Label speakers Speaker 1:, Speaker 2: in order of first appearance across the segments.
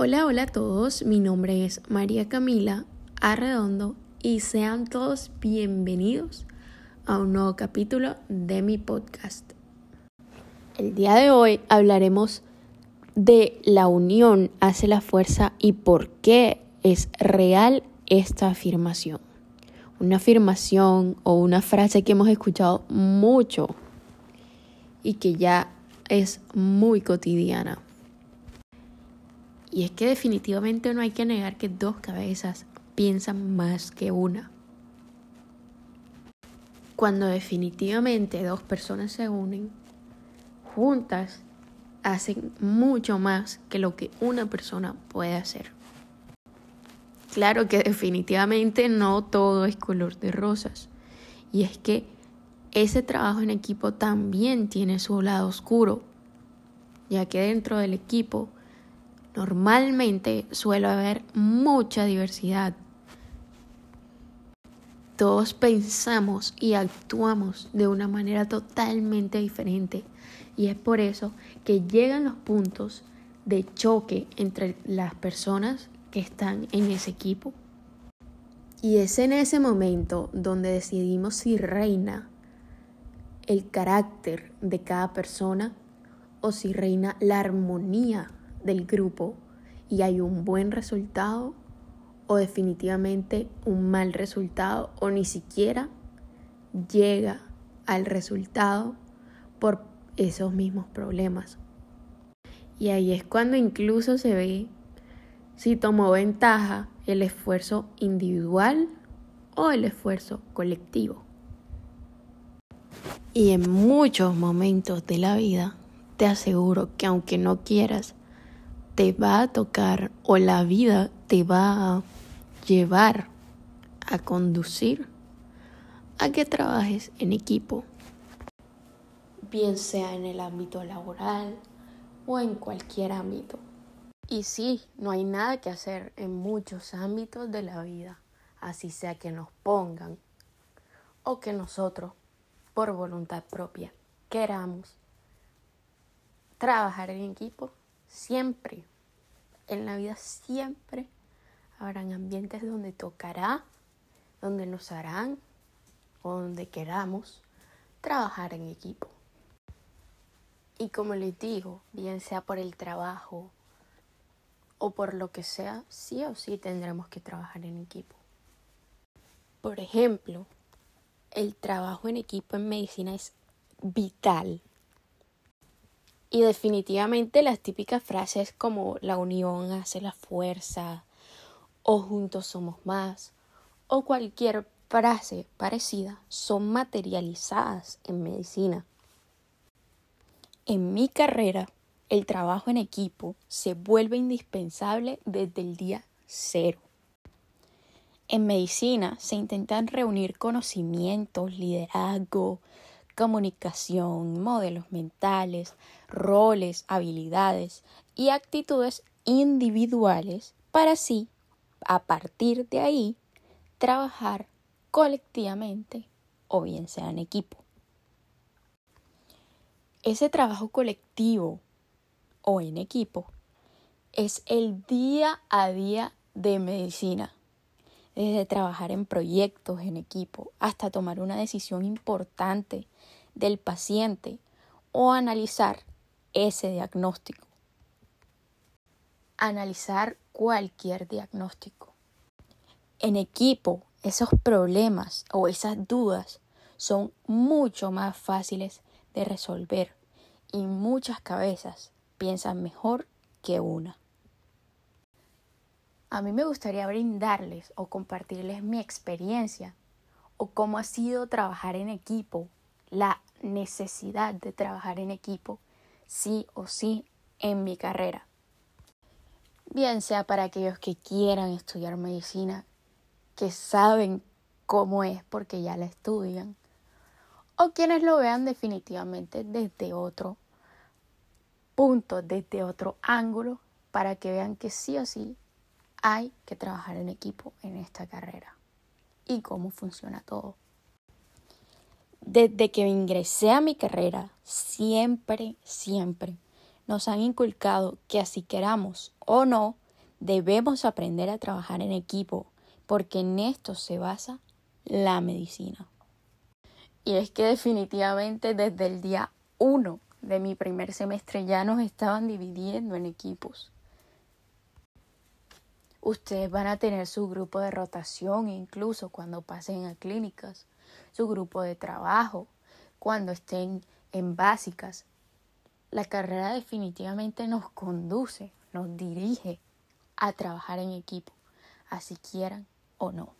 Speaker 1: Hola, hola a todos, mi nombre es María Camila Arredondo y sean todos bienvenidos a un nuevo capítulo de mi podcast. El día de hoy hablaremos de la unión hace la fuerza y por qué es real esta afirmación. Una afirmación o una frase que hemos escuchado mucho y que ya es muy cotidiana. Y es que definitivamente no hay que negar que dos cabezas piensan más que una. Cuando definitivamente dos personas se unen, juntas hacen mucho más que lo que una persona puede hacer. Claro que definitivamente no todo es color de rosas. Y es que ese trabajo en equipo también tiene su lado oscuro, ya que dentro del equipo normalmente suele haber mucha diversidad. Todos pensamos y actuamos de una manera totalmente diferente y es por eso que llegan los puntos de choque entre las personas que están en ese equipo. Y es en ese momento donde decidimos si reina el carácter de cada persona o si reina la armonía del grupo y hay un buen resultado o definitivamente un mal resultado o ni siquiera llega al resultado por esos mismos problemas. Y ahí es cuando incluso se ve si tomó ventaja el esfuerzo individual o el esfuerzo colectivo. Y en muchos momentos de la vida te aseguro que aunque no quieras, te va a tocar o la vida te va a llevar a conducir a que trabajes en equipo bien sea en el ámbito laboral o en cualquier ámbito. Y sí, no hay nada que hacer en muchos ámbitos de la vida, así sea que nos pongan o que nosotros, por voluntad propia, queramos trabajar en equipo, siempre, en la vida siempre habrán ambientes donde tocará, donde nos harán o donde queramos trabajar en equipo. Y como les digo, bien sea por el trabajo o por lo que sea, sí o sí tendremos que trabajar en equipo. Por ejemplo, el trabajo en equipo en medicina es vital. Y definitivamente las típicas frases como la unión hace la fuerza o juntos somos más o cualquier frase parecida son materializadas en medicina. En mi carrera, el trabajo en equipo se vuelve indispensable desde el día cero. En medicina se intentan reunir conocimientos, liderazgo, comunicación, modelos mentales, roles, habilidades y actitudes individuales para así, a partir de ahí, trabajar colectivamente o bien sea en equipo ese trabajo colectivo o en equipo es el día a día de medicina. Desde trabajar en proyectos en equipo hasta tomar una decisión importante del paciente o analizar ese diagnóstico. Analizar cualquier diagnóstico. En equipo, esos problemas o esas dudas son mucho más fáciles de resolver y muchas cabezas piensan mejor que una. A mí me gustaría brindarles o compartirles mi experiencia o cómo ha sido trabajar en equipo, la necesidad de trabajar en equipo, sí o sí, en mi carrera. Bien sea para aquellos que quieran estudiar medicina, que saben cómo es porque ya la estudian, o quienes lo vean definitivamente desde otro punto, desde otro ángulo, para que vean que sí o sí hay que trabajar en equipo en esta carrera y cómo funciona todo. Desde que ingresé a mi carrera, siempre, siempre nos han inculcado que así queramos o no, Debemos aprender a trabajar en equipo porque en esto se basa la medicina. Y es que definitivamente desde el día uno de mi primer semestre ya nos estaban dividiendo en equipos. Ustedes van a tener su grupo de rotación incluso cuando pasen a clínicas, su grupo de trabajo, cuando estén en básicas. La carrera definitivamente nos conduce, nos dirige a trabajar en equipo, así quieran o no.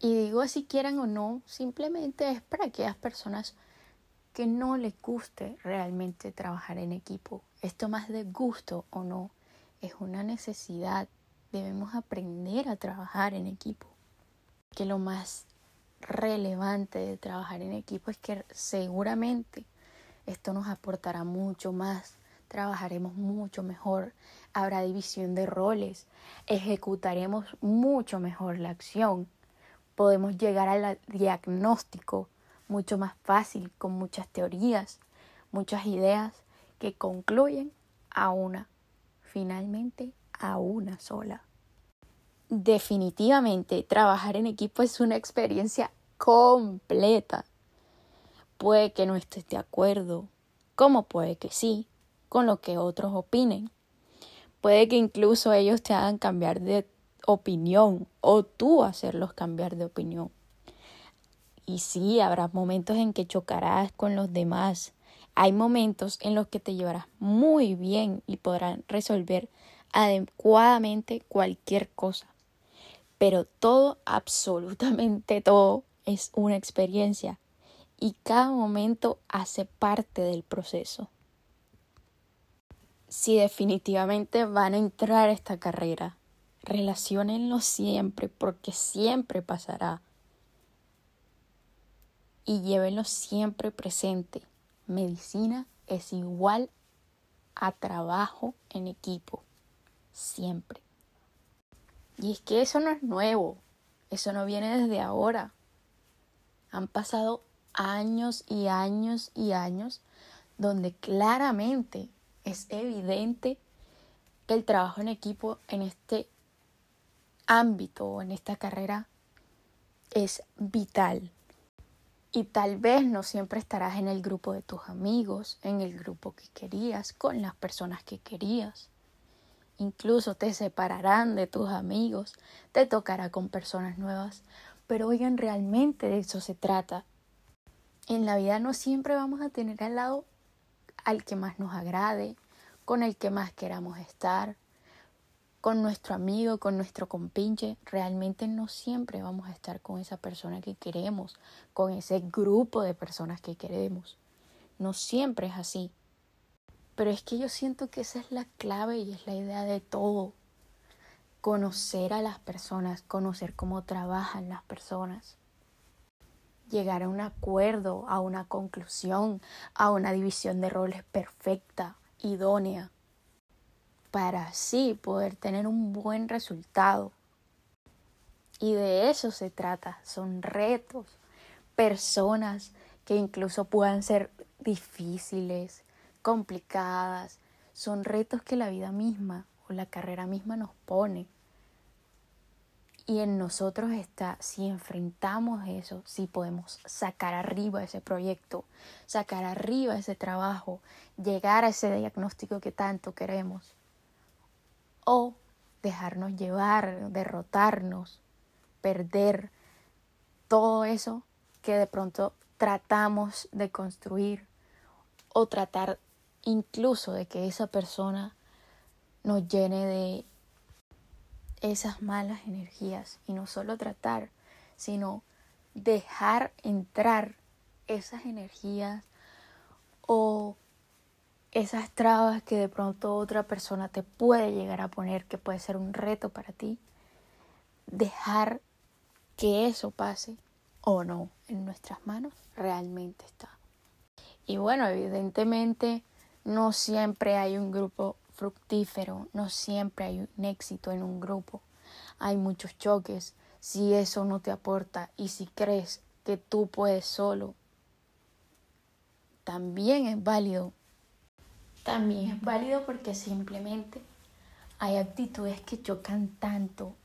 Speaker 1: Y digo así quieran o no, simplemente es para aquellas personas que no les guste realmente trabajar en equipo. Esto más de gusto o no es una necesidad. Debemos aprender a trabajar en equipo. Que lo más relevante de trabajar en equipo es que seguramente esto nos aportará mucho más, trabajaremos mucho mejor, habrá división de roles, ejecutaremos mucho mejor la acción, podemos llegar al diagnóstico mucho más fácil, con muchas teorías, muchas ideas que concluyen a una, finalmente a una sola. Definitivamente, trabajar en equipo es una experiencia completa. Puede que no estés de acuerdo, como puede que sí, con lo que otros opinen. Puede que incluso ellos te hagan cambiar de opinión o tú hacerlos cambiar de opinión. Y sí, habrá momentos en que chocarás con los demás. Hay momentos en los que te llevarás muy bien y podrán resolver adecuadamente cualquier cosa. Pero todo, absolutamente todo, es una experiencia y cada momento hace parte del proceso. Si definitivamente van a entrar a esta carrera, relacionenlo siempre porque siempre pasará y llévenlo siempre presente. Medicina es igual a trabajo en equipo, siempre. Y es que eso no es nuevo, eso no viene desde ahora. Han pasado años y años y años donde claramente es evidente que el trabajo en equipo en este ámbito o en esta carrera es vital. Y tal vez no siempre estarás en el grupo de tus amigos, en el grupo que querías, con las personas que querías. Incluso te separarán de tus amigos, te tocará con personas nuevas. Pero oigan, realmente de eso se trata. En la vida no siempre vamos a tener al lado al que más nos agrade, con el que más queramos estar con nuestro amigo, con nuestro compinche, realmente no siempre vamos a estar con esa persona que queremos, con ese grupo de personas que queremos. No siempre es así. Pero es que yo siento que esa es la clave y es la idea de todo. Conocer a las personas, conocer cómo trabajan las personas. Llegar a un acuerdo, a una conclusión, a una división de roles perfecta, idónea para así poder tener un buen resultado. Y de eso se trata, son retos, personas que incluso puedan ser difíciles, complicadas, son retos que la vida misma o la carrera misma nos pone. Y en nosotros está si enfrentamos eso, si podemos sacar arriba ese proyecto, sacar arriba ese trabajo, llegar a ese diagnóstico que tanto queremos o dejarnos llevar, derrotarnos, perder todo eso que de pronto tratamos de construir o tratar incluso de que esa persona nos llene de esas malas energías y no solo tratar, sino dejar entrar esas energías o esas trabas que de pronto otra persona te puede llegar a poner, que puede ser un reto para ti, dejar que eso pase o no en nuestras manos realmente está. Y bueno, evidentemente no siempre hay un grupo fructífero, no siempre hay un éxito en un grupo, hay muchos choques. Si eso no te aporta y si crees que tú puedes solo, también es válido también es válido porque simplemente hay actitudes que chocan tanto.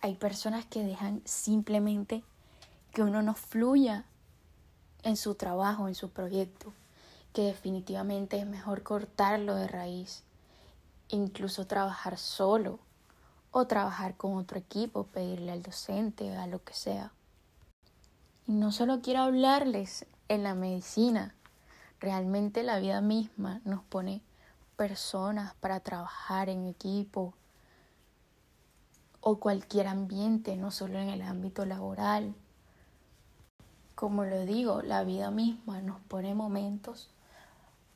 Speaker 1: Hay personas que dejan simplemente que uno no fluya en su trabajo, en su proyecto, que definitivamente es mejor cortarlo de raíz, incluso trabajar solo o trabajar con otro equipo, pedirle al docente, a lo que sea. Y no solo quiero hablarles en la medicina, realmente la vida misma nos pone personas para trabajar en equipo o cualquier ambiente, no solo en el ámbito laboral. Como lo digo, la vida misma nos pone momentos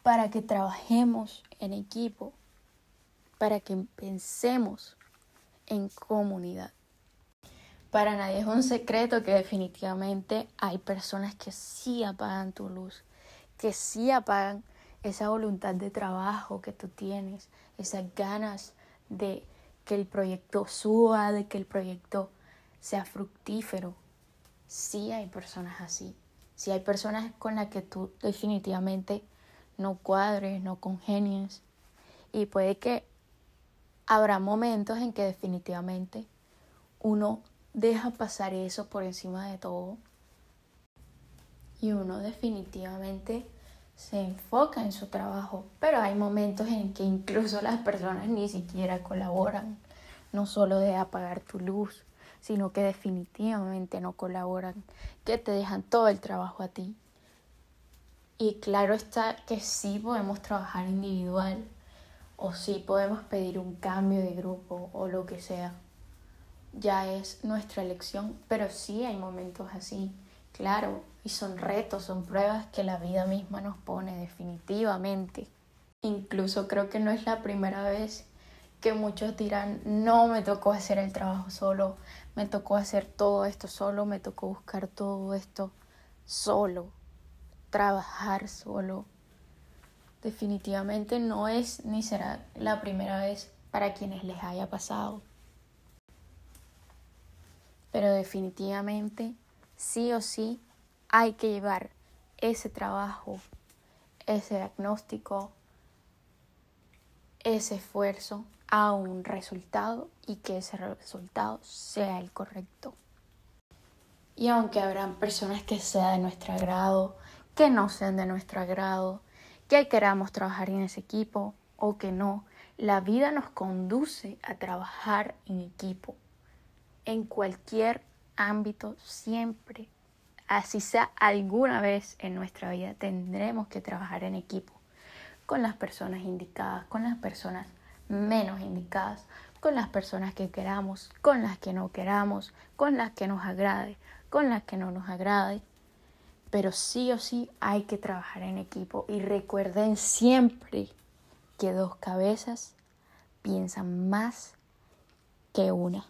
Speaker 1: para que trabajemos en equipo, para que pensemos en comunidad. Para nadie es un secreto que definitivamente hay personas que sí apagan tu luz, que sí apagan esa voluntad de trabajo que tú tienes, esas ganas de que el proyecto suba, de que el proyecto sea fructífero. Sí hay personas así. Sí hay personas con las que tú definitivamente no cuadres, no congenies. Y puede que habrá momentos en que definitivamente uno deja pasar eso por encima de todo. Y uno definitivamente se enfoca en su trabajo, pero hay momentos en que incluso las personas ni siquiera colaboran, no solo de apagar tu luz, sino que definitivamente no colaboran, que te dejan todo el trabajo a ti. Y claro está que sí podemos trabajar individual o sí podemos pedir un cambio de grupo o lo que sea. Ya es nuestra elección, pero sí hay momentos así, claro, y son retos, son pruebas que la vida misma nos pone definitivamente. Incluso creo que no es la primera vez que muchos dirán, no me tocó hacer el trabajo solo, me tocó hacer todo esto solo, me tocó buscar todo esto solo, trabajar solo. Definitivamente no es ni será la primera vez para quienes les haya pasado. Pero definitivamente, sí o sí, hay que llevar ese trabajo, ese diagnóstico, ese esfuerzo a un resultado y que ese resultado sea el correcto. Y aunque habrán personas que sean de nuestro agrado, que no sean de nuestro agrado, que queramos trabajar en ese equipo o que no, la vida nos conduce a trabajar en equipo. En cualquier ámbito siempre así sea alguna vez en nuestra vida, tendremos que trabajar en equipo con las personas indicadas, con las personas menos indicadas, con las personas que queramos, con las que no queramos, con las que nos agrade, con las que no nos agrade. Pero sí o sí hay que trabajar en equipo y recuerden siempre que dos cabezas piensan más que una.